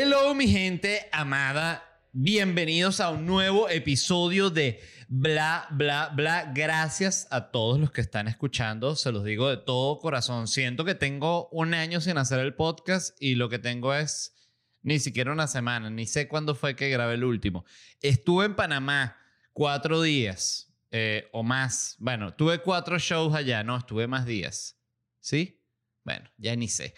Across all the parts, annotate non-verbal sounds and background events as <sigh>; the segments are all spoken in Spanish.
Hello mi gente amada, bienvenidos a un nuevo episodio de Bla, Bla, Bla. Gracias a todos los que están escuchando, se los digo de todo corazón. Siento que tengo un año sin hacer el podcast y lo que tengo es ni siquiera una semana, ni sé cuándo fue que grabé el último. Estuve en Panamá cuatro días eh, o más. Bueno, tuve cuatro shows allá, no, estuve más días. ¿Sí? Bueno, ya ni sé.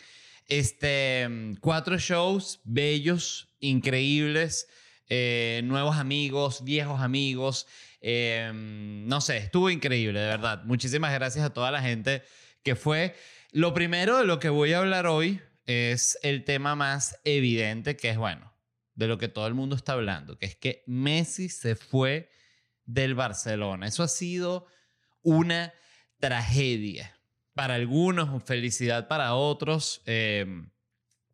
Este, cuatro shows bellos, increíbles, eh, nuevos amigos, viejos amigos. eh, no sé, estuvo increíble, de verdad. Muchísimas gracias a toda la gente que fue. Lo primero de lo que voy a hablar hoy es el tema más evidente, que es, bueno, de lo que todo el mundo está hablando, que es que Messi se fue del Barcelona. Eso ha sido una tragedia para algunos, felicidad para otros. Eh,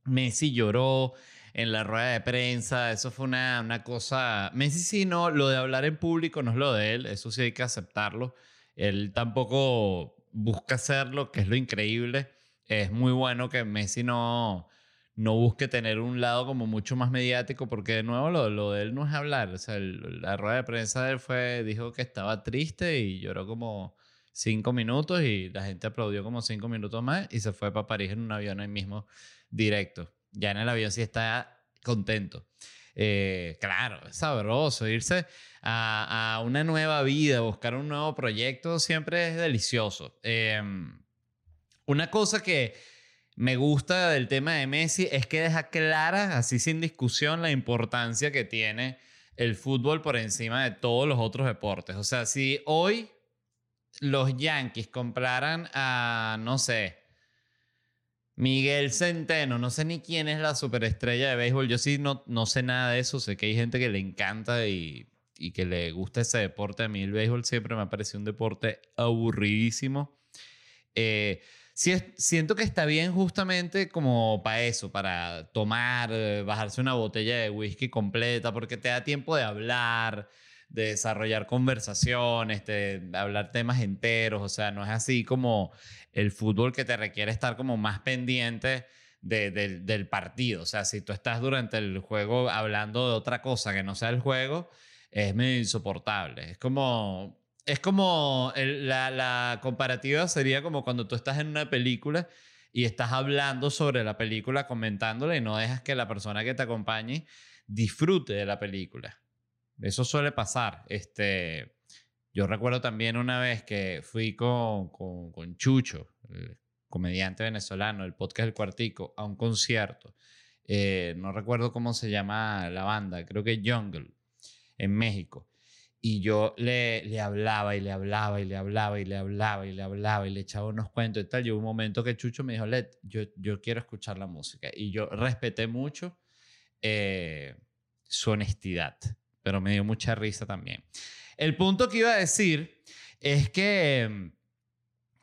Messi lloró en la rueda de prensa, eso fue una, una cosa... Messi sí, no, lo de hablar en público no es lo de él, eso sí hay que aceptarlo. Él tampoco busca hacerlo, que es lo increíble. Es muy bueno que Messi no, no busque tener un lado como mucho más mediático, porque de nuevo lo, lo de él no es hablar. O sea, la rueda de prensa de él fue, dijo que estaba triste y lloró como cinco minutos y la gente aplaudió como cinco minutos más y se fue para París en un avión ahí mismo directo. Ya en el avión sí está contento. Eh, claro, es sabroso irse a, a una nueva vida, buscar un nuevo proyecto, siempre es delicioso. Eh, una cosa que me gusta del tema de Messi es que deja clara, así sin discusión, la importancia que tiene el fútbol por encima de todos los otros deportes. O sea, si hoy los Yankees compraran a, no sé, Miguel Centeno, no sé ni quién es la superestrella de béisbol, yo sí no, no sé nada de eso, sé que hay gente que le encanta y, y que le gusta ese deporte, a mí el béisbol siempre me ha parecido un deporte aburridísimo. Eh, siento que está bien justamente como para eso, para tomar, eh, bajarse una botella de whisky completa, porque te da tiempo de hablar, de desarrollar conversaciones, de hablar temas enteros, o sea, no es así como el fútbol que te requiere estar como más pendiente de- del- partido, o sea, si tú estás durante el juego hablando de otra cosa que no sea el juego, es medio insoportable, es como... Es como la, la comparativa sería como cuando tú estás en una película y estás hablando sobre la película, comentándola y no dejas que la persona que te acompañe disfrute de la película. Eso suele pasar. Este, yo recuerdo también una vez que fui con, con, con Chucho, el comediante venezolano, el podcast El Cuartico, a un concierto. Eh, no recuerdo cómo se llama la banda, creo que Jungle, en México. Y yo le, le hablaba y le hablaba y le hablaba y le hablaba y le hablaba y le echaba unos cuentos y tal. Y hubo un momento que Chucho me dijo, Led, yo, yo quiero escuchar la música. Y yo respeté mucho eh, su honestidad, pero me dio mucha risa también. El punto que iba a decir es que,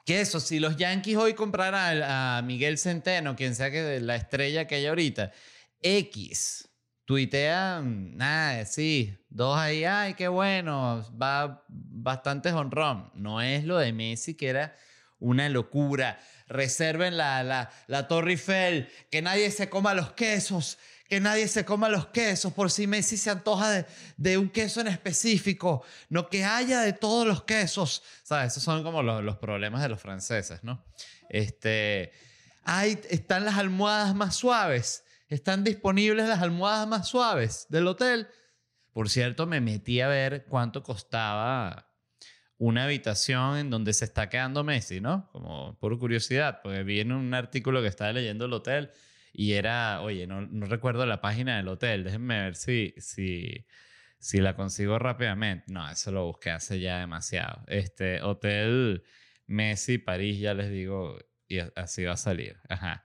que eso, si los Yankees hoy compraran a, Miguel Centeno, quien sea que la estrella que hay ahorita, X, tuitean, nada, sí, dos ahí, ay, qué bueno, va bastante honrón. No es lo de Messi, que era una locura. Reserven la, la, la Torre Eiffel, que nadie se coma los quesos, que nadie se coma los quesos por si Messi se antoja de, de un queso en específico, no que haya de todos los quesos. ¿Sabes? Esos son como los, los problemas de los franceses, ¿no? Este, ay, están las almohadas más suaves, están disponibles las almohadas más suaves del hotel. Por cierto, me metí a ver cuánto costaba una habitación en donde se está quedando Messi, ¿no? Como por curiosidad, porque vi en un artículo que estaba leyendo el hotel y era, oye, no, no recuerdo la página del hotel, déjenme ver si, si, si la consigo rápidamente. No, eso lo busqué hace ya demasiado. Este, Hotel Messi, París, ya les digo, y así va a salir. Ajá.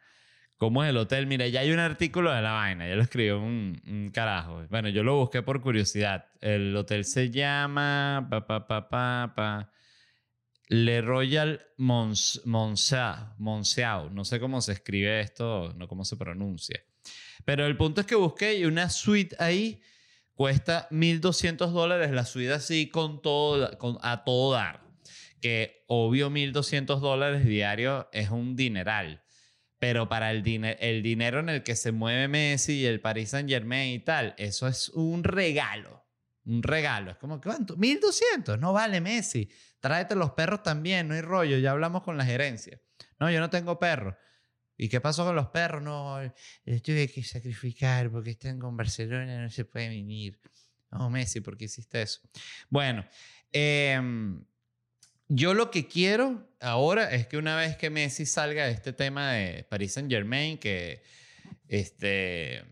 ¿Cómo es el hotel? Mira, ya hay un artículo de la vaina, ya lo escribió un, un carajo. Bueno, yo lo busqué por curiosidad. El hotel se llama pa, pa, pa, pa, pa, Le Royal Monceau. No sé cómo se escribe esto, no cómo se pronuncia. Pero el punto es que busqué y una suite ahí cuesta 1.200 dólares la suite así con todo, con, a todo dar. Que obvio 1.200 dólares diarios es un dineral. Pero para el, el dinero en el que se mueve Messi y el Paris Saint Germain y tal, eso es un regalo. Un regalo. Es como, ¿cuánto? 1200. No vale Messi. Tráete los perros también, no hay rollo. Ya hablamos con la gerencia. No, yo no tengo perros. ¿Y qué pasó con los perros? No, les tuve que sacrificar porque están con Barcelona, no se puede venir. No, Messi, ¿por qué hiciste eso? Bueno, eh, yo lo que quiero ahora es que una vez que Messi salga de este tema de Paris Saint Germain, que este,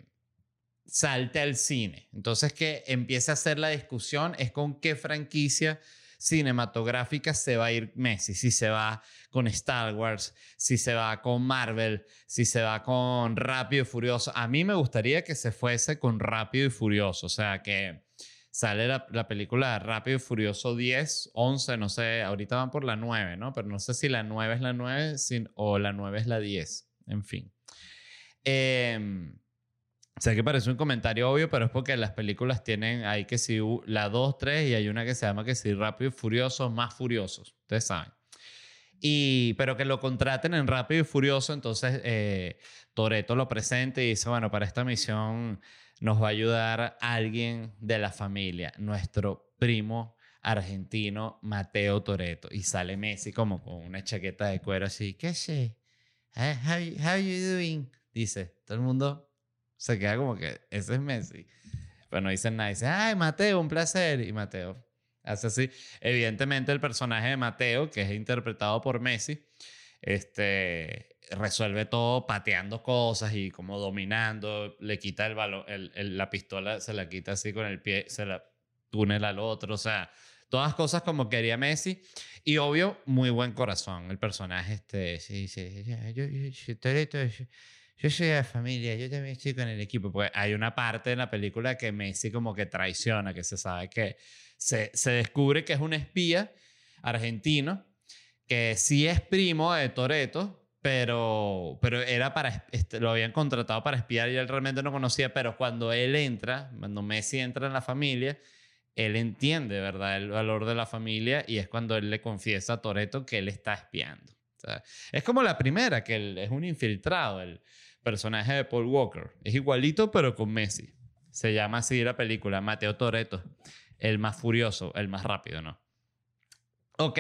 salte al cine. Entonces que empiece a hacer la discusión es con qué franquicia cinematográfica se va a ir Messi. Si se va con Star Wars, si se va con Marvel, si se va con Rápido y Furioso. A mí me gustaría que se fuese con Rápido y Furioso. O sea, que sale la, película Rápido y Furioso 10, 11, no sé, ahorita van por la 9, ¿no? Pero no sé si la 9 es la 9 o la 9 es la 10, en fin. Eh, sé que parece un comentario obvio, pero es porque las películas tienen, hay que si la 2, 3 y hay una que se llama que si Rápido y Furioso, más Furiosos, ustedes saben. Y, pero que lo contraten en Rápido y Furioso, entonces eh, Toreto lo presente y dice, bueno, para esta misión nos va a ayudar alguien de la familia, nuestro primo argentino Mateo Toreto. Y sale Messi como con una chaqueta de cuero así, ¿qué sé? Eh, how, how you doing? Dice, todo el mundo se queda como que ese es Messi. Pero no dicen nada, dice, ay Mateo, un placer. Y Mateo hace así. Evidentemente el personaje de Mateo, que es interpretado por Messi, este, resuelve todo pateando cosas y como dominando, le quita el balón, el, la pistola se la quita así con el pie, se la túnela al otro, o sea, todas cosas como quería Messi y obvio, muy buen corazón el personaje este, sí, sí, yo, yo, soy de familia, yo también estoy con el equipo, porque hay una parte en la película que Messi como que traiciona, que se sabe que se, se descubre que es un espía argentino que sí es primo de Toreto, pero, pero era para, este, lo habían contratado para espiar y él realmente no conocía, pero cuando él entra, cuando Messi entra en la familia, él entiende, ¿verdad?, el valor de la familia y es cuando él le confiesa a Toreto que él está espiando. Es como la primera, que es un infiltrado, el personaje de Paul Walker. Es igualito, pero con Messi. Se llama así la película, Mateo Toreto, el más furioso, el más rápido, ¿no? Ok,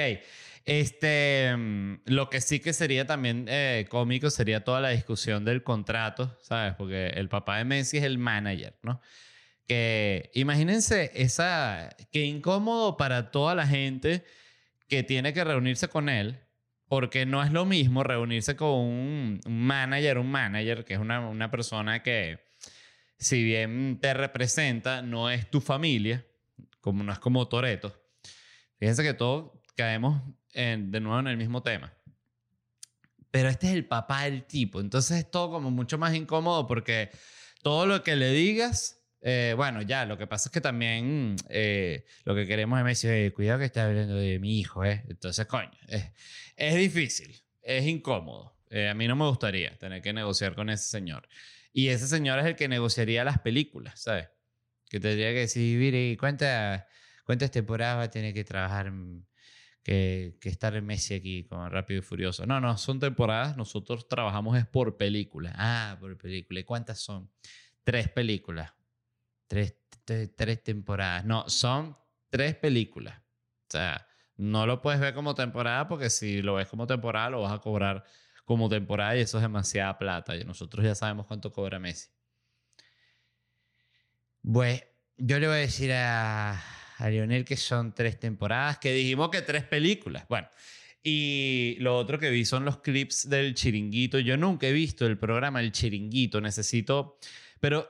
este, mm, lo que sí que sería también eh, cómico sería toda la discusión del contrato, ¿sabes? Porque el papá de Messi es el manager, ¿no? Que imagínense esa, qué incómodo para toda la gente que tiene que reunirse con él, porque no es lo mismo reunirse con un, manager, un manager, que es una, persona que, si bien te representa, no es tu familia, como no es como Toreto. Fíjense que todos caemos de nuevo en el mismo tema. Pero este es el papá del tipo, entonces es todo como mucho más incómodo porque todo lo que le digas, eh, bueno, ya, lo que pasa es que también eh, lo que queremos es Messi, cuidado que está hablando de mi hijo, ¿eh? Entonces, coño, es, difícil, es incómodo. Eh, a mí no me gustaría tener que negociar con ese señor. Y ese señor es el que negociaría las películas, ¿sabes? Que tendría que decir, mire, ¿cuántas, cuántas temporadas va a tener que trabajar que, estar en Messi aquí con Rápido y Furioso. No, no, son temporadas. Nosotros trabajamos es por película. Ah, por película. ¿Y cuántas son? Tres películas. Tres, tres, temporadas. No, son tres películas. O sea, no lo puedes ver como temporada porque si lo ves como temporada lo vas a cobrar como temporada y eso es demasiada plata. Y nosotros ya sabemos cuánto cobra Messi. Pues yo le voy a decir a, a Lionel que son tres temporadas, que dijimos que tres películas. Bueno, y lo otro que vi son los clips del chiringuito. Yo nunca he visto el programa El chiringuito, necesito... Pero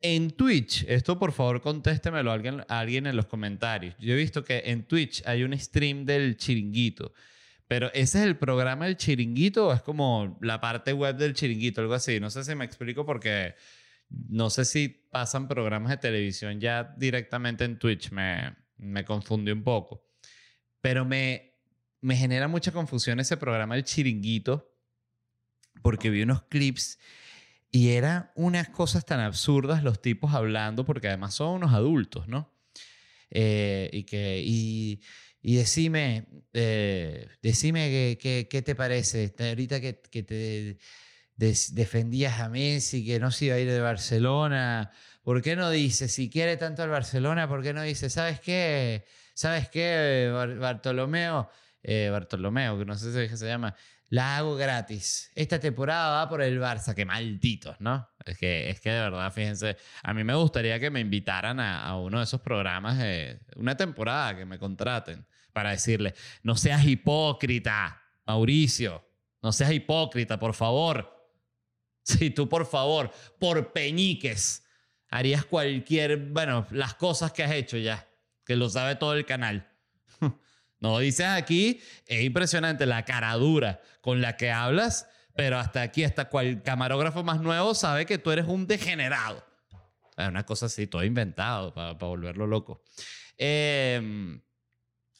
en Twitch, esto por favor contéstemelo a alguien, alguien en los comentarios. Yo he visto que en Twitch hay un stream del chiringuito. Pero ese es el programa del chiringuito o es como la parte web del chiringuito, algo así. No sé si me explico porque no sé si pasan programas de televisión ya directamente en Twitch, me, me confunde un poco. Pero me, me genera mucha confusión ese programa El Chiringuito, porque vi unos clips y eran unas cosas tan absurdas los tipos hablando, porque además son unos adultos, ¿no? Eh, y que, y, y decime, eh, decime qué te parece, ahorita que, que te defendías a Messi, que no se iba a ir de Barcelona. ¿Por qué no dice, si quiere tanto al Barcelona, por qué no dice, ¿sabes qué? ¿Sabes qué, Bartolomeo? Eh, Bartolomeo, que no sé si se llama la hago gratis. Esta temporada va por el Barça, que malditos, ¿no? Es que, es que de verdad, fíjense, a mí me gustaría que me invitaran a, uno de esos programas, una temporada, que me contraten, para decirle, no seas hipócrita, Mauricio, no seas hipócrita, por favor. Si tú, por favor, por peñiques, harías cualquier, bueno, las cosas que has hecho ya, que lo sabe todo el canal. No dices aquí, es impresionante la cara dura con la que hablas, pero hasta aquí, hasta cual camarógrafo más nuevo sabe que tú eres un degenerado. Una cosa así, todo inventado para volverlo loco. Em,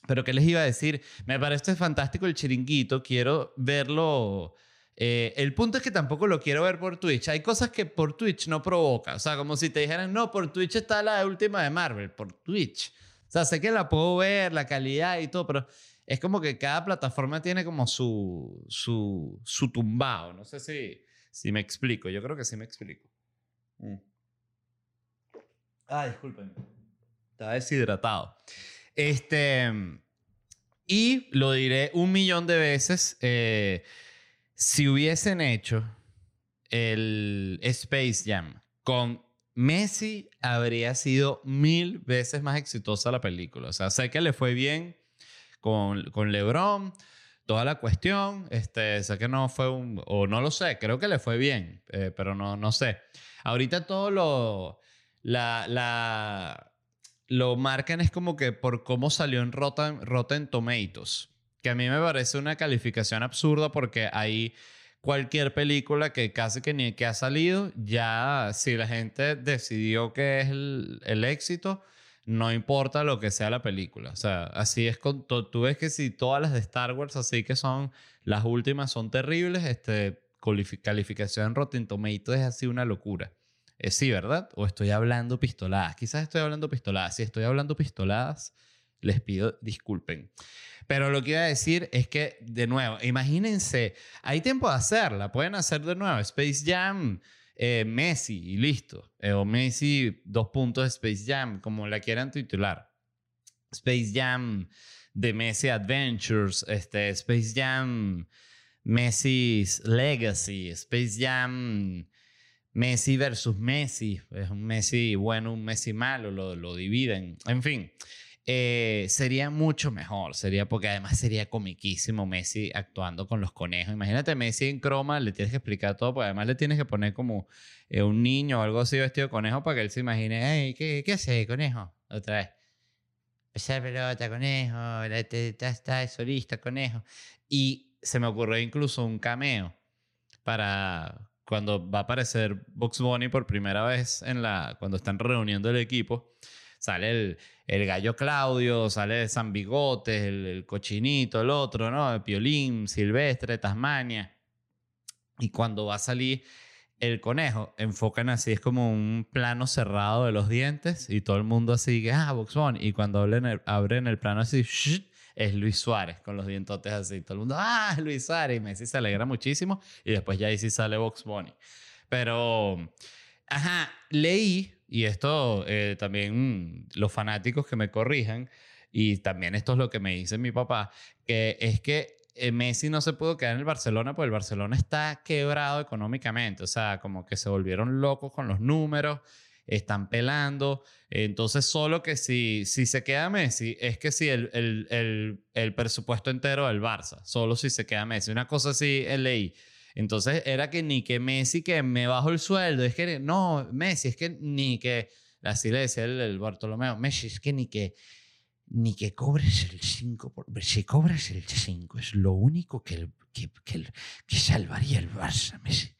pero ¿qué les iba a decir? Me parece fantástico el chiringuito, quiero verlo. Eh, el punto es que tampoco lo quiero ver por Twitch. Hay cosas que por Twitch no provoca. O sea, como si te dijeran, no, por Twitch está la última de Marvel, por Twitch. O sea, sé que la puedo ver, la calidad y todo, pero es como que cada plataforma tiene como su, su, su tumbado. No sé si, si me explico. Yo creo que sí me explico. Mm. Ah, disculpen. Estaba deshidratado. Este. Y lo diré un millón de veces. Eh, si hubiesen hecho el Space Jam con Messi habría sido mil veces más exitosa la película. O sea, sé que le fue bien con, con LeBron, toda la cuestión. Este, sé que no fue un. O no lo sé, creo que le fue bien, eh, pero no, no sé. Ahorita todo lo. La, la, lo marcan es como que por cómo salió en Rotten, Rotten Tomatoes. Que a mí me parece una calificación absurda porque ahí cualquier película que casi que ni que ha salido, ya si la gente decidió que es el, éxito, no importa lo que sea la película. O sea, así es con tú ves que si todas las de Star Wars, así que son las últimas, son terribles, este, calificación en Rotten Tomatoes es así una locura. Eh, sí, ¿verdad? O estoy hablando pistoladas. Quizás estoy hablando pistoladas. Si estoy hablando pistoladas, les pido disculpen. Pero lo que iba a decir es que, de nuevo, imagínense, hay tiempo de hacerla, pueden hacer de nuevo Space Jam, eh, Messi y listo. Eh, o Messi, dos puntos Space Jam, como la quieran titular. Space Jam de Messi Adventures, este, Space Jam Messi's Legacy, Space Jam Messi versus Messi, es un Messi bueno, un Messi malo, lo, lo dividen, en fin. Eh, sería mucho mejor, sería porque además sería comiquísimo Messi actuando con los conejos. Imagínate Messi en croma, le tienes que explicar todo, porque además le tienes que poner como eh, un niño o algo así vestido de conejo para que él se imagine, ¿qué, qué hace, conejo? Otra vez. Esa pelota, conejo, está, está solista, conejo. Y se me ocurrió incluso un cameo para cuando va a aparecer Box Bunny por primera vez en la, cuando están reuniendo el equipo sale el, el gallo Claudio, sale San Bigotes, el, cochinito, el otro, ¿no? El Piolín, Silvestre, Tasmania. Y cuando va a salir el conejo, enfocan así, es como un plano cerrado de los dientes y todo el mundo así, ah, Box Y cuando abren el, abren el plano así, es Luis Suárez con los dientotes así. Todo el mundo, ah, Luis Suárez. Y Messi se alegra muchísimo. Y después ya ahí sí sale Box Bunny. Pero, ajá, leí y esto eh, también los fanáticos que me corrijan, y también esto es lo que me dice mi papá, que es que eh, Messi no se pudo quedar en el Barcelona porque el Barcelona está quebrado económicamente, o sea, como que se volvieron locos con los números, están pelando, entonces solo que si, si se queda Messi, es que si el, el, el, el presupuesto entero del Barça, solo si se queda Messi, una cosa así leí. Entonces era que ni que Messi que me bajo el sueldo, es que no, Messi, es que ni que, así le decía el, Bartolomeo, Messi, es que ni que, ni que cobres el 5, si cobras el 5 es lo único que, que, que, salvaría el Barça, Messi.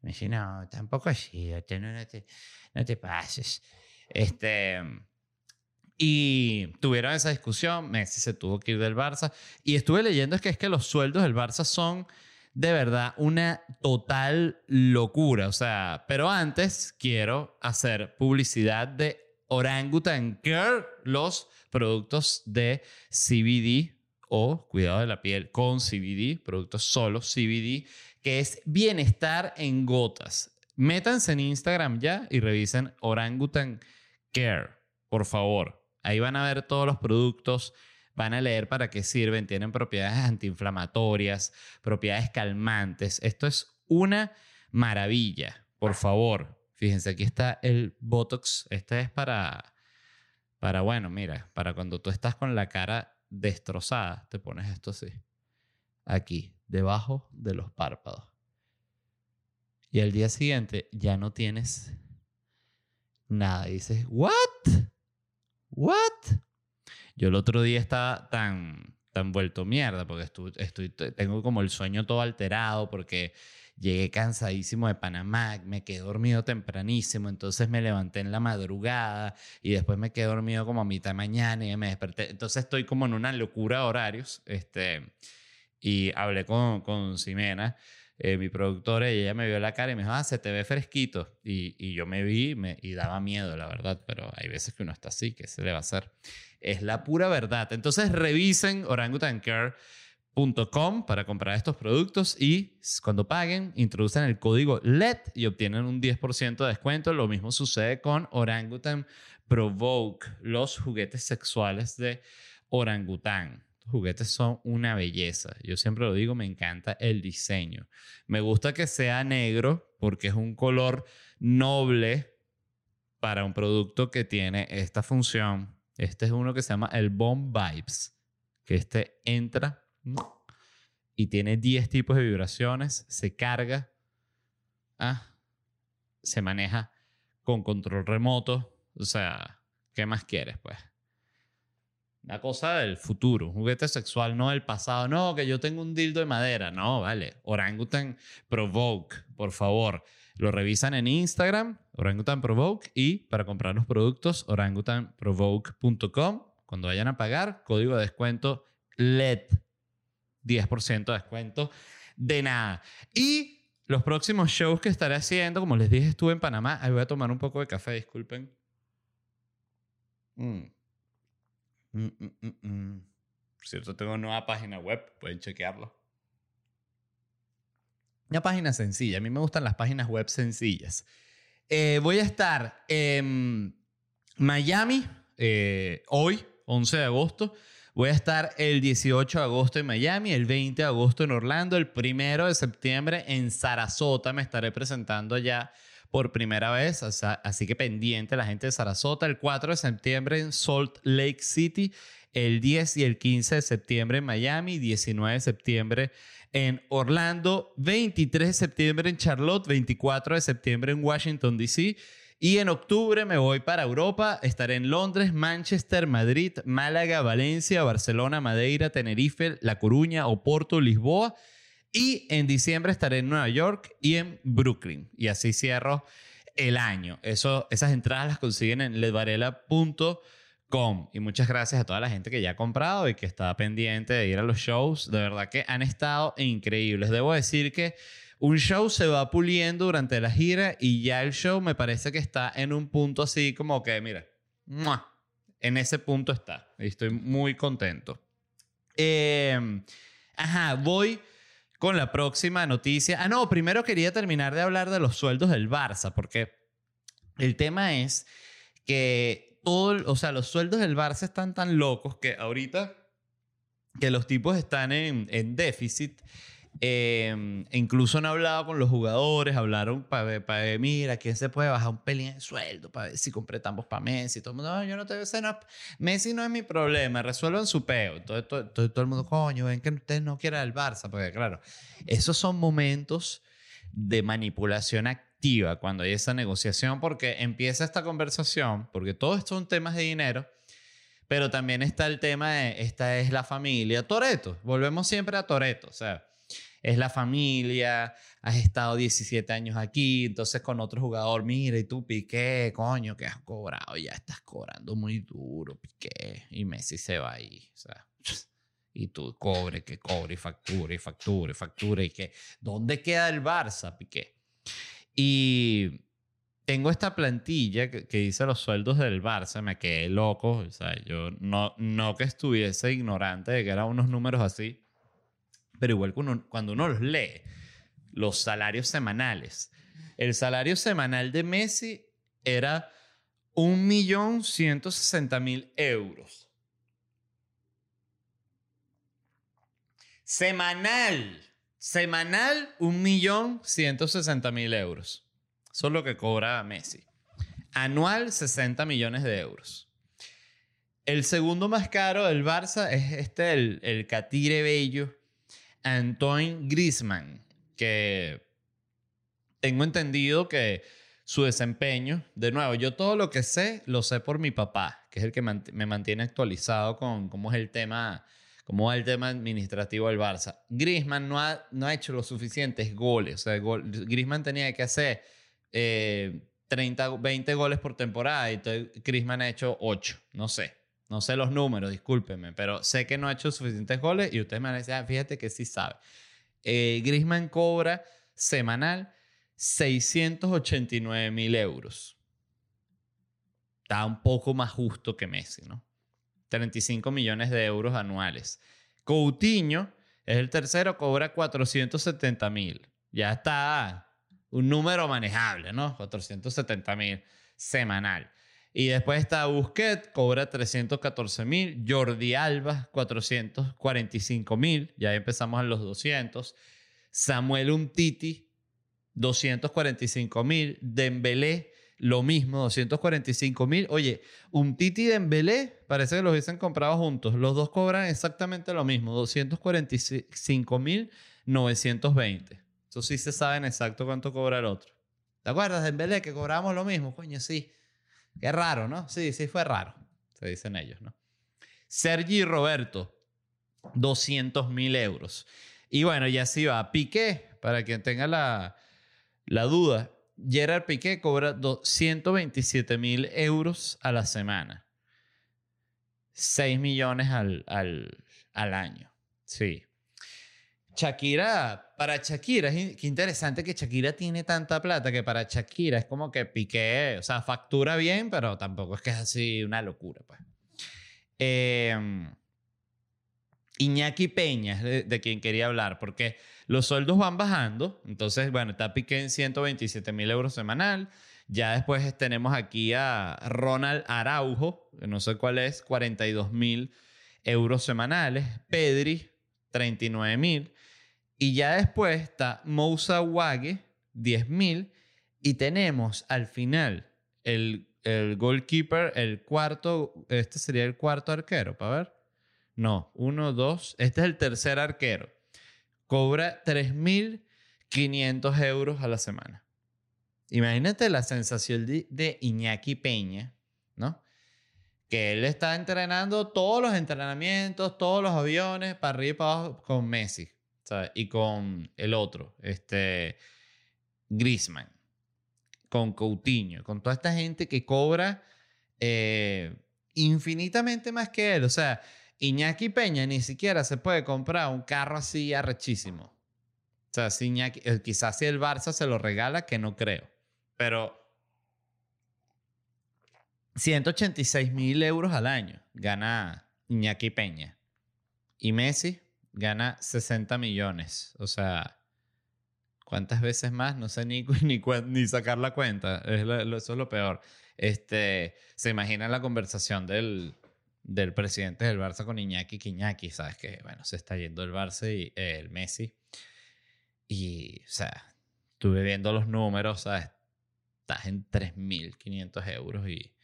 Messi, no, tampoco así, no, te, no te pases. Este, y tuvieron esa discusión, Messi se tuvo que ir del Barça. Y estuve leyendo es que es que los sueldos del Barça son de verdad una total locura. O sea, pero antes quiero hacer publicidad de Orangutan Care, los productos de CBD o cuidado de la piel con CBD, productos solo CBD, que es bienestar en gotas. Métanse en Instagram ya y revisen Orangutan Care, por favor. Ahí van a ver todos los productos, van a leer para qué sirven, tienen propiedades antiinflamatorias, propiedades calmantes. Esto es una maravilla, por favor. Fíjense, aquí está el Botox. Este es para, para, bueno, mira, para cuando tú estás con la cara destrozada, te pones esto así. Aquí, debajo de los párpados. Y al día siguiente ya no tienes nada. Y dices, ¿what? ¿What? Yo el otro día estaba tan, tan vuelto mierda porque estoy, tengo como el sueño todo alterado porque llegué cansadísimo de Panamá, me quedé dormido tempranísimo, entonces me levanté en la madrugada y después me quedé dormido como a mitad de mañana y me desperté. Entonces estoy como en una locura de horarios. Este, y hablé con, con Ximena eh, mi productora, y ella me vio la cara y me dijo, ah, se te ve fresquito. Y, y yo me vi y daba miedo, la verdad, pero hay veces que uno está así, ¿qué se le va a hacer? Es la pura verdad. Entonces revisen orangutancare.com para comprar estos productos y cuando paguen, introducen el código LED y obtienen un 10% de descuento. Lo mismo sucede con Orangutan Provoke, los juguetes sexuales de orangután juguetes son una belleza. Yo siempre lo digo, me encanta el diseño. Me gusta que sea negro porque es un color noble para un producto que tiene esta función. Este es uno que se llama el Bomb Vibes, que este entra y tiene 10 tipos de vibraciones, se carga, ah, se maneja con control remoto, o sea, ¿qué más quieres pues? Una cosa del futuro, un juguete sexual, no del pasado. No, que yo tengo un dildo de madera. No, vale. Orangutan Provoke, por favor. Lo revisan en Instagram, Orangutan Provoke, y para comprar los productos, orangutanprovoke.com. Cuando vayan a pagar, código de descuento LED. 10% de descuento de nada. Y los próximos shows que estaré haciendo, como les dije, estuve en Panamá. Ahí voy a tomar un poco de café, disculpen. Mm. Mm, mm, Por cierto, tengo nueva página web, pueden chequearlo. Una página sencilla, a mí me gustan las páginas web sencillas. Eh, voy a estar en Miami eh, hoy, 11 de agosto. Voy a estar el 18 de agosto en Miami, el 20 de agosto en Orlando, el 1 de septiembre en Sarasota. Me estaré presentando allá por primera vez, así que pendiente la gente de Sarasota, el 4 de septiembre en Salt Lake City, el 10 y el 15 de septiembre en Miami, 19 de septiembre en Orlando, 23 de septiembre en Charlotte, 24 de septiembre en Washington, D.C. Y en octubre me voy para Europa, estaré en Londres, Manchester, Madrid, Málaga, Valencia, Barcelona, Madeira, Tenerife, La Coruña, Oporto, Lisboa y en diciembre estaré en Nueva York y en Brooklyn. Y así cierro el año. Eso, esas entradas las consiguen en ledvarela.com. Y muchas gracias a toda la gente que ya ha comprado y que está pendiente de ir a los shows. De verdad que han estado increíbles. Debo decir que un show se va puliendo durante la gira y ya el show me parece que está en un punto así como que, mira, en ese punto está. Y estoy muy contento. Eh, ajá, voy con la próxima noticia. Ah, no, primero quería terminar de hablar de los sueldos del Barça, porque el tema es que todo, o sea, los sueldos del Barça están tan locos que ahorita que los tipos están en, en déficit eh, incluso han hablado con los jugadores, hablaron para ver, para ver, mira, ¿quién se puede bajar un pelín de sueldo para ver si completamos para Messi? Todo el mundo, no, yo no te voy a Messi no es mi problema, resuelvan su peo. Todo, todo, todo, el mundo, coño, ven que ustedes no quieran el Barça, porque claro, esos son momentos de manipulación activa cuando hay esa negociación, porque empieza esta conversación, porque todos son temas de dinero. Pero también está el tema de, esta es la familia. Toreto, volvemos siempre a Toreto. O sea, es la familia, has estado 17 años aquí, entonces con otro jugador, mira, y tú Piqué, coño, que has cobrado, ya estás cobrando muy duro, Piqué, y Messi se va ahí, o sea, <laughs> y tú cobre, que cobre, y factura, y factura, y factura, y que, ¿dónde queda el Barça, Piqué? Y tengo esta plantilla que, dice los sueldos del Barça, me quedé loco, o sea, yo no, no que estuviese ignorante de que eran unos números así, pero igual cuando uno los lee, los salarios semanales, el salario semanal de Messi era 1.160.000 euros. Semanal. Semanal, 1.160.000 euros. Eso es lo que cobra Messi. Anual, 60 millones de euros. El segundo más caro del Barça es este, el, el Catire Bello, Antoine Griezmann, que tengo entendido que su desempeño, de nuevo, yo todo lo que sé lo sé por mi papá, que es el que me mantiene actualizado con cómo es el tema, cómo es el tema administrativo del Barça. Griezmann no ha, no ha hecho los suficientes goles, o sea, Griezmann tenía que hacer 30, eh, 20 goles por temporada y Griezmann ha hecho 8, no sé. No sé los números, discúlpenme, pero sé que no ha hecho suficientes goles y ustedes me van a decir, ah, fíjate que sí sabe. Eh, Griezmann cobra semanal 689 mil euros. Está un poco más justo que Messi, ¿no? 35 millones de euros anuales. Coutinho es el tercero, cobra 470 mil. Ya está un número manejable, ¿no? 470 mil semanal. Y después está Busquets, cobra 314 mil. Jordi Alba, 445 mil. Ya empezamos en los 200. Samuel Umtiti, 245 mil. Dembélé, lo mismo, 245 mil. Oye, un Titi y Dembélé parece que los hubiesen comprado juntos. Los dos cobran exactamente lo mismo, 245 mil 920. Eso sí se saben exacto cuánto cobra el otro. ¿Te acuerdas de Dembélé que cobramos lo mismo? Coño, sí. Qué raro, ¿no? Sí, sí fue raro. Se dicen ellos, ¿no? Sergi Roberto, 200 mil euros. Y bueno, ya sí va. Piqué, para quien tenga la, la duda, Gerard Piqué cobra 127 mil euros a la semana. 6 millones al, al, al, año. Sí. Shakira, para Shakira, es qué interesante que Shakira tiene tanta plata que para Shakira es como que Piqué, o sea, factura bien, pero tampoco es que es así una locura, pues. Eh, Iñaki Peña de, quien quería hablar, porque los sueldos van bajando. Entonces, bueno, está Piqué en 127 mil euros semanal. Ya después tenemos aquí a Ronald Araujo, no sé cuál es, 42 mil euros semanales. Pedri, 39 mil. Y ya después está Moussa Wague, 10 mil. Y tenemos al final el, el goalkeeper, el cuarto, este sería el cuarto arquero, para ver. No, uno, dos. Este es el tercer arquero. Cobra 3.500 euros a la semana. Imagínate la sensación de, Iñaki Peña, ¿no? Que él está entrenando todos los entrenamientos, todos los aviones, para arriba y para abajo con Messi, Y con el otro, este, Griezmann, con Coutinho, con toda esta gente que cobra eh, infinitamente más que él. O sea, Iñaki Peña ni siquiera se puede comprar un carro así arrechísimo. O sea, Iñaki, eh, quizás si el Barça se lo regala, que no creo. Pero 186 mil euros al año gana Iñaki Peña. Y Messi gana 60 millones. O sea, ¿cuántas veces más? No sé ni, <laughs> ni, ni sacar la cuenta. eso es lo peor. Este, se imagina la conversación del, del presidente del Barça con Iñaki Quiñaki, sabes que, bueno, se está yendo el Barça y eh, el Messi. Y, o sea, estuve viendo los números, ¿sabes? Estás en 3.500 euros y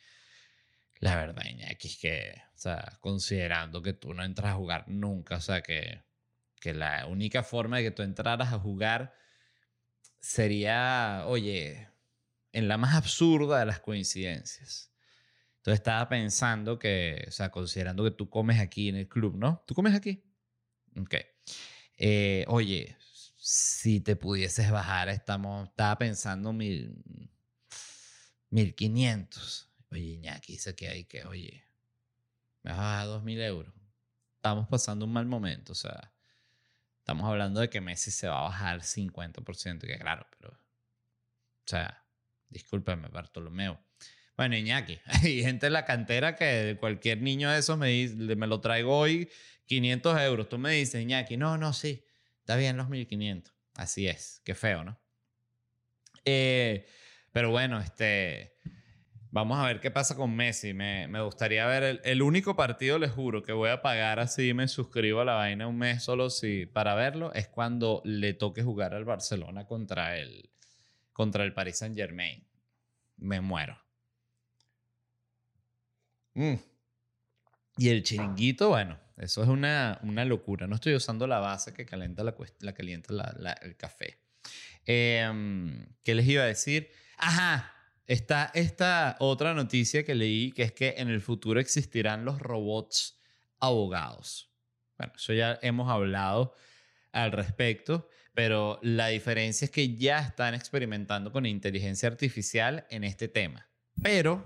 la verdad, Iñaki, es que, o sea, considerando que tú no entras a jugar nunca, o sea, que, que la única forma de que tú entraras a jugar sería, oye, en la más absurda de las coincidencias entonces estaba pensando que, o sea, considerando que tú comes aquí en el club, ¿no? ¿Tú comes aquí? Ok. Eh, oye, si te pudieses bajar, estamos, estaba pensando mil, mil quinientos. Oye, Iñaki dice que hay que, oye, me vas a bajar dos mil euros. Estamos pasando un mal momento, o sea, estamos hablando de que Messi se va a bajar 50%, que claro, pero, o sea, Discúlpeme, Bartolomeo. Bueno, Iñaki, <laughs> hay gente en la cantera que cualquier niño de esos me dice, me lo traigo hoy 500 euros. Tú me dices, Iñaki, no, no, sí, está bien los 1500. Así es, qué feo, ¿no? Eh, pero bueno, este, vamos a ver qué pasa con Messi. Me, me gustaría ver el, el, único partido, les juro, que voy a pagar así, me suscribo a la vaina un mes solo si, para verlo, es cuando le toque jugar al Barcelona contra el, contra el Paris Saint Germain. Me muero. Mm. Y el chiringuito, bueno, eso es una, una, locura. No estoy usando la base que calienta, la, la calienta el café. Eh, ¿Qué les iba a decir? Ajá, está esta otra noticia que leí, que es que en el futuro existirán los robots abogados. Bueno, eso ya hemos hablado al respecto, pero la diferencia es que ya están experimentando con inteligencia artificial en este tema. Pero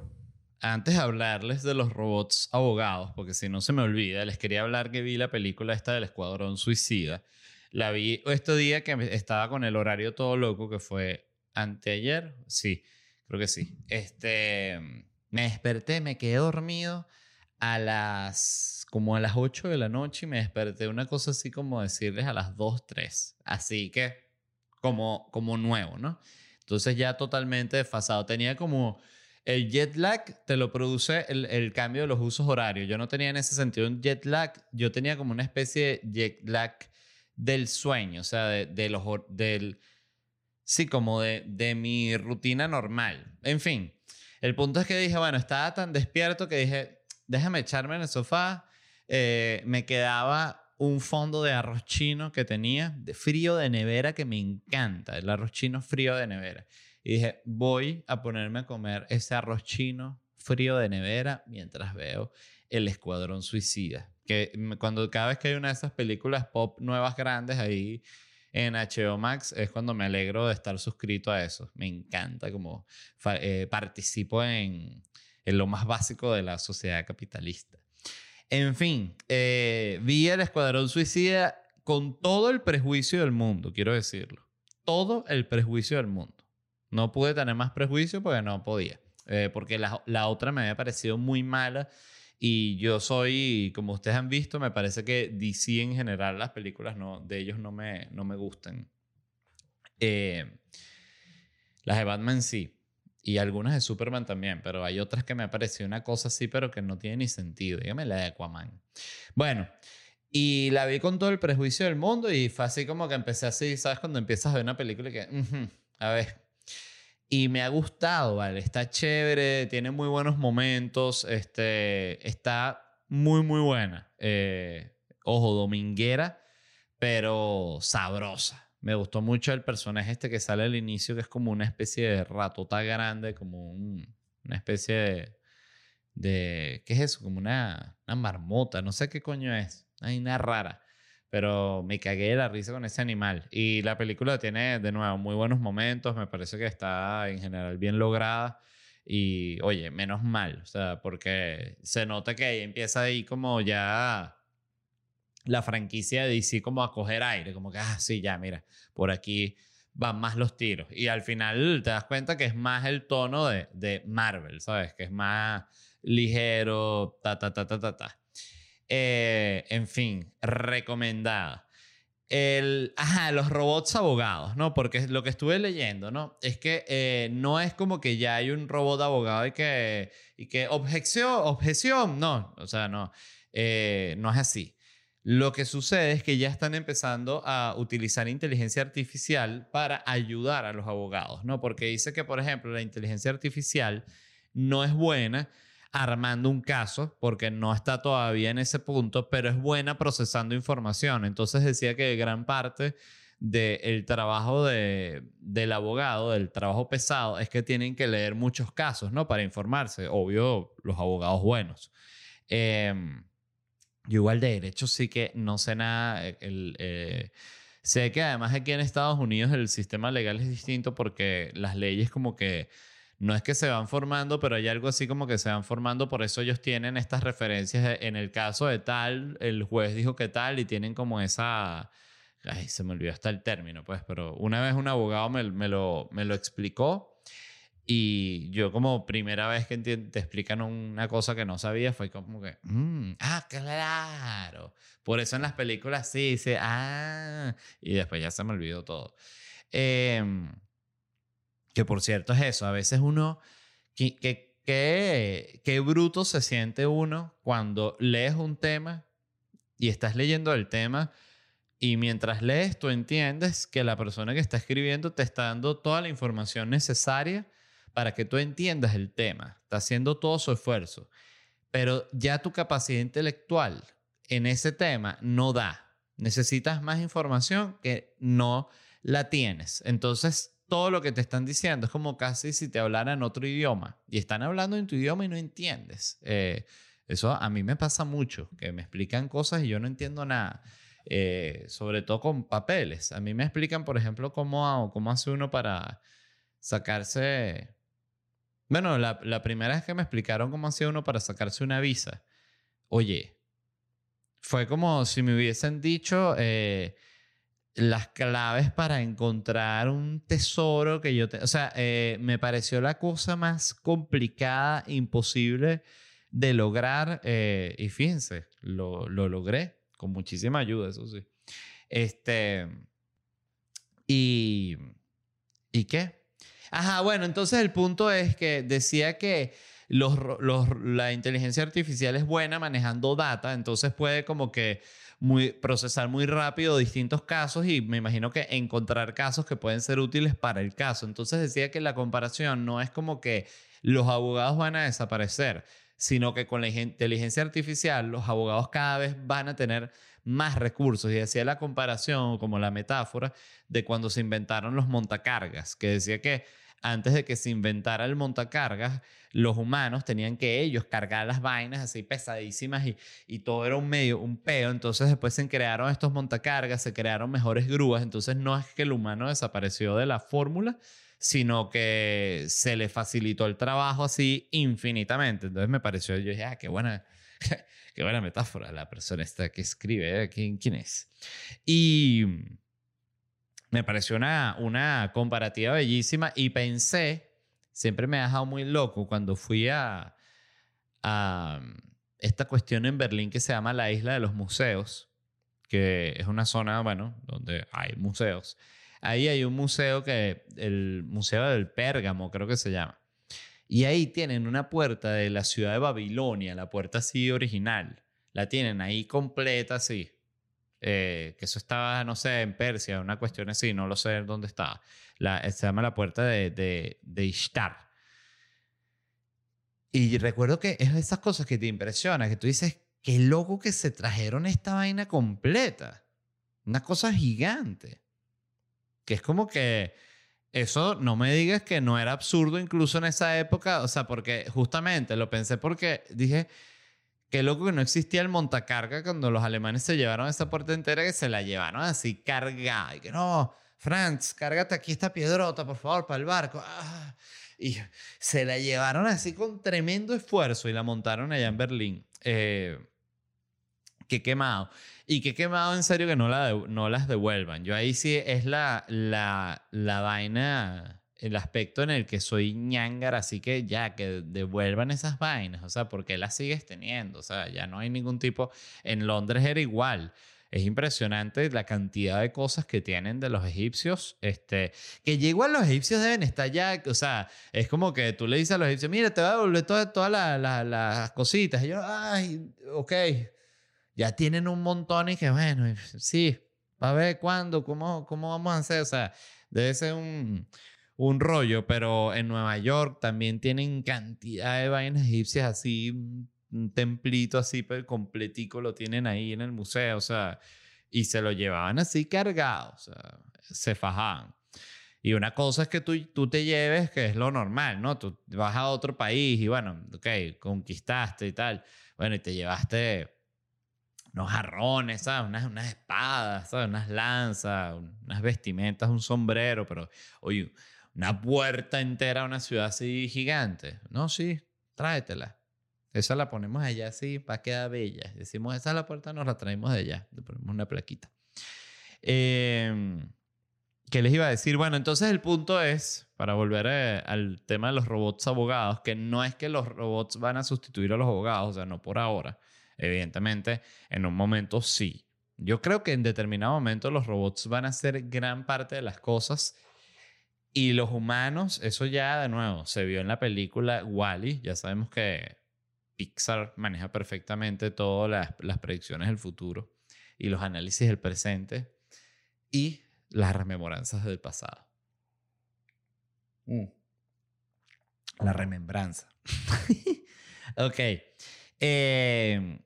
antes de hablarles de los robots abogados, porque si no se me olvida, les quería hablar que vi la película esta del Escuadrón Suicida. La vi este día que estaba con el horario todo loco, que fue anteayer. Sí, creo que sí. Este, me desperté, me quedé dormido a las, como a las 8 de la noche y me desperté una cosa así como decirles a las 2, 3. Así que, como, como nuevo, ¿no? Entonces ya totalmente desfasado. Tenía como el jet lag te lo produce el, el, cambio de los usos horarios. Yo no tenía en ese sentido un jet lag, yo tenía como una especie de jet lag del sueño, o sea, de, de los, del, sí, como de, de mi rutina normal. En fin, el punto es que dije, bueno, estaba tan despierto que dije, déjame echarme en el sofá. Eh, me quedaba un fondo de arroz chino que tenía, de frío de nevera, que me encanta, el arroz chino frío de nevera. Y dije, voy a ponerme a comer ese arroz chino frío de nevera mientras veo El Escuadrón Suicida. Que cuando cada vez que hay una de esas películas pop nuevas grandes ahí en HBO Max es cuando me alegro de estar suscrito a eso. Me encanta como eh, participo en, lo más básico de la sociedad capitalista. En fin, eh, vi El Escuadrón Suicida con todo el prejuicio del mundo, quiero decirlo. Todo el prejuicio del mundo. No pude tener más prejuicio porque no podía. Eh, porque la, la, otra me había parecido muy mala. Y yo soy, como ustedes han visto, me parece que DC en general, las películas no, de ellos no me, no me gustan. Eh, las de Batman sí. Y algunas de Superman también, pero hay otras que me ha parecido una cosa así, pero que no tiene ni sentido. Dígame la de Aquaman. Bueno, y la vi con todo el prejuicio del mundo y fue así como que empecé así, ¿sabes? Cuando empiezas a ver una película que, a ver, y me ha gustado, ¿vale? Está chévere, tiene muy buenos momentos, este, está muy, muy buena. Eh, ojo, dominguera, pero sabrosa. Me gustó mucho el personaje este que sale al inicio, que es como una especie de ratota grande, como una especie de, de... ¿Qué es eso? Como una, una marmota, no sé qué coño es. Hay una rara pero me cagué de la risa con ese animal. Y la película tiene, de nuevo, muy buenos momentos, me parece que está en general bien lograda. Y oye, menos mal, o sea, porque se nota que ahí empieza ahí como ya la franquicia de DC como a coger aire, como que, ah, sí, ya, mira, por aquí van más los tiros. Y al final te das cuenta que es más el tono de, de Marvel, ¿sabes? Que es más ligero, ta, ta, ta, ta, ta, ta. Eh, en fin, recomendada. El, ajá, los robots abogados, ¿no? Porque lo que estuve leyendo, ¿no? Es que eh, no es como que ya hay un robot abogado y que, y que objeción, objeción, no, o sea, no, eh, no es así. Lo que sucede es que ya están empezando a utilizar inteligencia artificial para ayudar a los abogados, ¿no? Porque dice que, por ejemplo, la inteligencia artificial no es buena armando un caso, porque no está todavía en ese punto, pero es buena procesando información. Entonces decía que gran parte del trabajo de, del abogado, del trabajo pesado, es que tienen que leer muchos casos, ¿no? Para informarse. Obvio, los abogados buenos. Em, yo igual de derecho sí que no sé nada. El, eh, sé que además aquí en Estados Unidos el sistema legal es distinto porque las leyes como que no es que se van formando, pero hay algo así como que se van formando, por eso ellos tienen estas referencias en el caso de tal, el juez dijo que tal y tienen como esa... se me olvidó hasta el término, pues, pero una vez un abogado me, lo, me lo explicó Y yo como primera vez que te explican una cosa que no sabía fue como que, mm, ah, claro. Por eso en las películas sí, dice, ah, y después ya se me olvidó todo. Em, que por cierto es eso, a veces uno, que, que, qué bruto se siente uno cuando lees un tema y estás leyendo el tema y mientras lees tú entiendes que la persona que está escribiendo te está dando toda la información necesaria para que tú entiendas el tema. Está haciendo todo su esfuerzo. Pero ya tu capacidad intelectual en ese tema no da. Necesitas más información que no la tienes. Entonces, todo lo que te están diciendo es como casi si te hablaran otro idioma. Y están hablando en tu idioma y no entiendes. Eh, eso a mí me pasa mucho, que me explican cosas y yo no entiendo nada. Eh, sobre todo con papeles. A mí me explican, por ejemplo, cómo, cómo hace uno para sacarse bueno, la, primera vez que me explicaron cómo hacía uno para sacarse una visa, oye, fue como si me hubiesen dicho eh, las claves para encontrar un tesoro que yo... Te o sea, eh, me pareció la cosa más complicada, imposible de lograr. Eh, y fíjense, lo, lo logré con muchísima ayuda, eso sí. Este... Y... ¿Y qué? Ajá, bueno, entonces el punto es que decía que los, la inteligencia artificial es buena manejando data, entonces puede como que procesar muy rápido distintos casos y me imagino que encontrar casos que pueden ser útiles para el caso. Entonces decía que la comparación no es como que los abogados van a desaparecer, sino que con la inteligencia artificial los abogados cada vez van a tener más recursos. Y decía la comparación, como la metáfora, de cuando se inventaron los montacargas, que decía que antes de que se inventara el montacargas, los humanos tenían que ellos cargar las vainas así pesadísimas y, y todo era un medio, un peo. Entonces después se crearon estos montacargas, se crearon mejores grúas. Entonces no es que el humano desapareció de la fórmula, sino que se le facilitó el trabajo así infinitamente. Entonces me pareció, yo dije, ah, qué buena, <laughs> qué buena metáfora la persona esta que escribe, ¿eh? ¿Quién, quién es? Y me pareció una, una comparativa bellísima y pensé, siempre me ha dejado muy loco cuando fui a, a esta cuestión en Berlín que se llama la Isla de los Museos, que es una zona, bueno, donde hay museos. Ahí hay un museo que, el Museo del Pérgamo, creo que se llama. Y ahí tienen una puerta de la ciudad de Babilonia, la puerta así original. La tienen ahí completa, así. Eh, que eso estaba, no sé, en Persia, una cuestión así, no lo sé dónde está. La, eh, se llama la puerta de, de, de Ishtar. Y recuerdo que es esas cosas que te impresionan, que tú dices, qué loco que se trajeron esta vaina completa. Una cosa gigante. Que es como que eso no me digas que no era absurdo incluso en esa época, o sea, porque justamente lo pensé porque dije, Qué loco que no existía el montacarga cuando los alemanes se llevaron esa puerta entera que se la llevaron así cargada. Y que no, Franz, cárgate aquí esta piedrota, por favor, para el barco. Ah, y se la llevaron así con tremendo esfuerzo y la montaron allá en Berlín. Eh, qué quemado. Y qué quemado en serio que no, la no las devuelvan. Yo ahí sí es la, la, la vaina el aspecto en el que soy ñangar, así que ya, que devuelvan esas vainas, o sea, porque las sigues teniendo, o sea, ya no hay ningún tipo, en Londres era igual. Es impresionante la cantidad de cosas que tienen de los egipcios, este, que igual los egipcios deben estar ya, o sea, es como que tú le dices a los egipcios, mira, te voy a devolver todas toda las cositas, y yo, ay, ok, ya tienen un montón y que bueno, sí, a ver cuándo, cómo, cómo vamos a hacer, o sea, debe ser un un rollo, pero en Nueva York también tienen cantidad de vainas egipcias así, un templito así pero completico lo tienen ahí en el museo, o sea, y se lo llevaban así cargado, o sea, se fajaban. Y una cosa es que tú, tú te lleves, que es lo normal, ¿no? Tú vas a otro país y bueno, ok, conquistaste y tal. Bueno, y te llevaste unos jarrones, ¿sabes? Unas, unas espadas, ¿sabes? Unas lanzas, unas vestimentas, un sombrero, pero oye, una puerta entera a una ciudad así gigante. No, sí, tráetela. Esa la ponemos allá así para que quedar bella. Decimos, esa es la puerta, nos la traemos de allá. Le ponemos una plaquita. Em, ¿Qué les iba a decir? Bueno, entonces el punto es, para volver eh, al tema de los robots abogados, que no es que los robots van a sustituir a los abogados, o sea, no por ahora. Evidentemente, en un momento sí. Yo creo que en determinado momento los robots van a hacer gran parte de las cosas y los humanos, eso ya de nuevo se vio en la película Wally. Ya sabemos que Pixar maneja perfectamente todas las, las predicciones del futuro y los análisis del presente y las rememoranzas del pasado. Mm. La remembranza. <laughs> ok. Eh,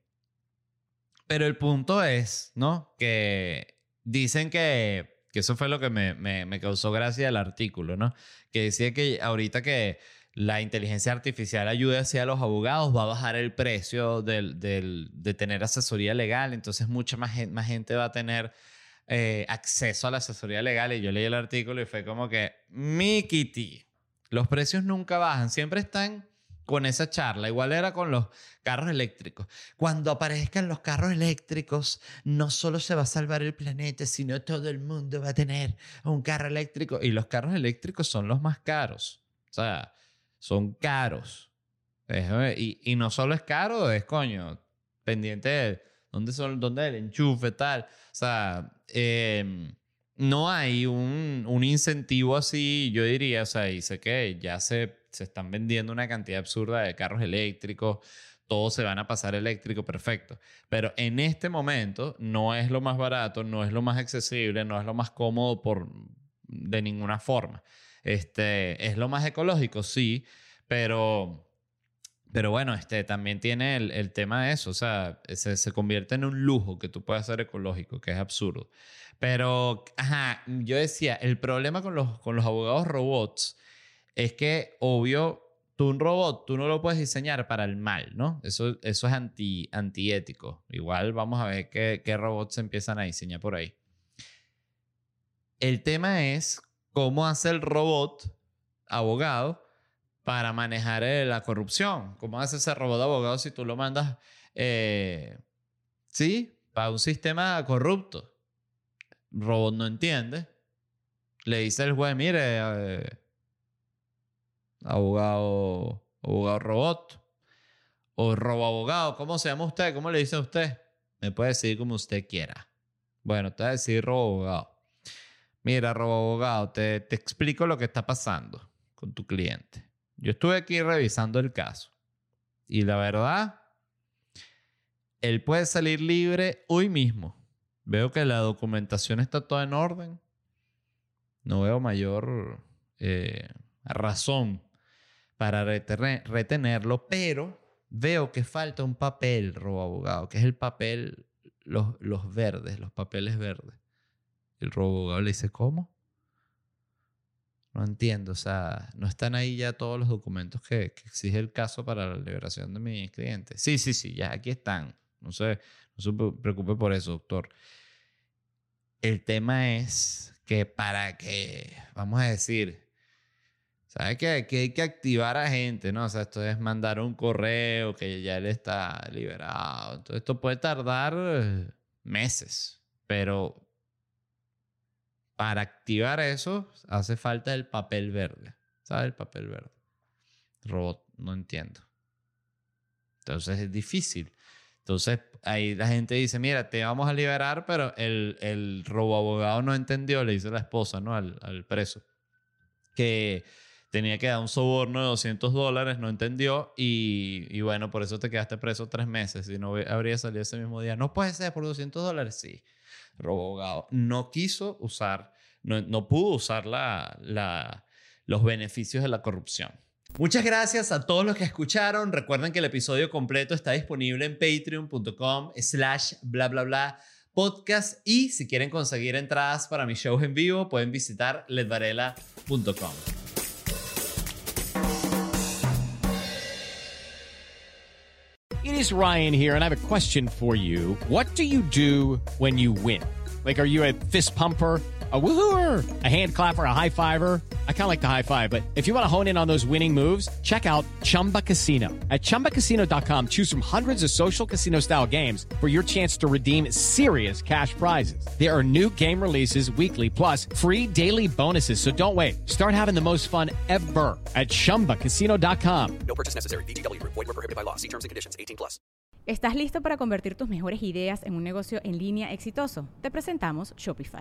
pero el punto es, ¿no? Que dicen que, que eso fue lo que me, me, causó gracia el artículo, ¿no? Que decía que ahorita que la inteligencia artificial ayude hacia los abogados, va a bajar el precio del, del, de tener asesoría legal, entonces mucha más, gente va a tener eh, acceso a la asesoría legal. Y yo leí el artículo y fue como que, Mikiti, los precios nunca bajan, siempre están con esa charla. Igual era con los carros eléctricos. Cuando aparezcan los carros eléctricos, no solo se va a salvar el planeta, sino todo el mundo va a tener un carro eléctrico. Y los carros eléctricos son los más caros. O sea, son caros. Y, y no solo es caro, es coño, pendiente de dónde, son, dónde el enchufe, tal. O sea, em, no hay un, un incentivo así, yo diría, o sea, y sé que ya se se están vendiendo una cantidad absurda de carros eléctricos, todos se van a pasar eléctrico, perfecto. Pero en este momento no es lo más barato, no es lo más accesible, no es lo más cómodo por, de ninguna forma. Este, es lo más ecológico, sí, pero, pero bueno, este, también tiene el, tema de eso, o sea, se, se, convierte en un lujo que tú puedas ser ecológico, que es absurdo. Pero, ajá, yo decía, el problema con los, con los abogados robots es que, obvio, tú un robot, tú no lo puedes diseñar para el mal, ¿no? Eso, eso es anti, antiético. Igual vamos a ver qué, qué robots se empiezan a diseñar por ahí. El tema es cómo hace el robot abogado para manejar eh, la corrupción. ¿Cómo hace ese robot abogado si tú lo mandas, eh, sí, para un sistema corrupto? Robot no entiende. Le dice el juez, mire, eh, abogado, abogado robot o robo abogado. ¿Cómo se llama usted? ¿Cómo le dice a usted? Me puede decir como usted quiera. Bueno, te voy a decir robo abogado. Mira, robo abogado, te, te explico lo que está pasando con tu cliente. Yo estuve aquí revisando el caso y la verdad, él puede salir libre hoy mismo. Veo que la documentación está toda en orden. No veo mayor eh, razón para retenerlo, pero veo que falta un papel, robo abogado, que es el papel, los, los verdes, los papeles verdes. El robo abogado le dice, ¿cómo? No entiendo, o sea, no están ahí ya todos los documentos que, que, exige el caso para la liberación de mi cliente. Sí, sí, sí, ya aquí están. No se, no se preocupe por eso, doctor. El tema es que para que, vamos a decir, ¿Sabes que Aquí hay que activar a gente, ¿no? O sea, esto es mandar un correo que ya él está liberado. Entonces, esto puede tardar meses, pero para activar eso hace falta el papel verde. ¿Sabes? El papel verde. Robot, no entiendo. Entonces es difícil. Entonces ahí la gente dice, mira, te vamos a liberar, pero el, el robo abogado no entendió, le dice la esposa, ¿no? Al, al preso. Que tenía que dar un soborno de 200 dólares, no entendió y, y, bueno, por eso te quedaste preso tres meses. Si no habría salido ese mismo día. No puede ser por 200 dólares, sí. Robogado. No quiso usar, no, no pudo usar la, la, los beneficios de la corrupción. Muchas gracias a todos los que escucharon. Recuerden que el episodio completo está disponible en patreon.com slash bla bla bla podcast y si quieren conseguir entradas para mis shows en vivo pueden visitar ledvarela.com. It is Ryan here, and I have a question for you. What do you do when you win? Like, are you a fist pumper? A woohooer, a hand clapper, a high fiver. I kind of like the high five, but if you want to hone in on those winning moves, check out Chumba Casino. At chumbacasino.com, choose from hundreds of social casino style games for your chance to redeem serious cash prizes. There are new game releases weekly, plus free daily bonuses. So don't wait. Start having the most fun ever at chumbacasino.com. No purchase necessary. VGW Group. Void were prohibited by law. See terms and conditions. 18 plus. ¿Estás listo para convertir tus mejores ideas en un negocio en línea exitoso? Te presentamos Shopify.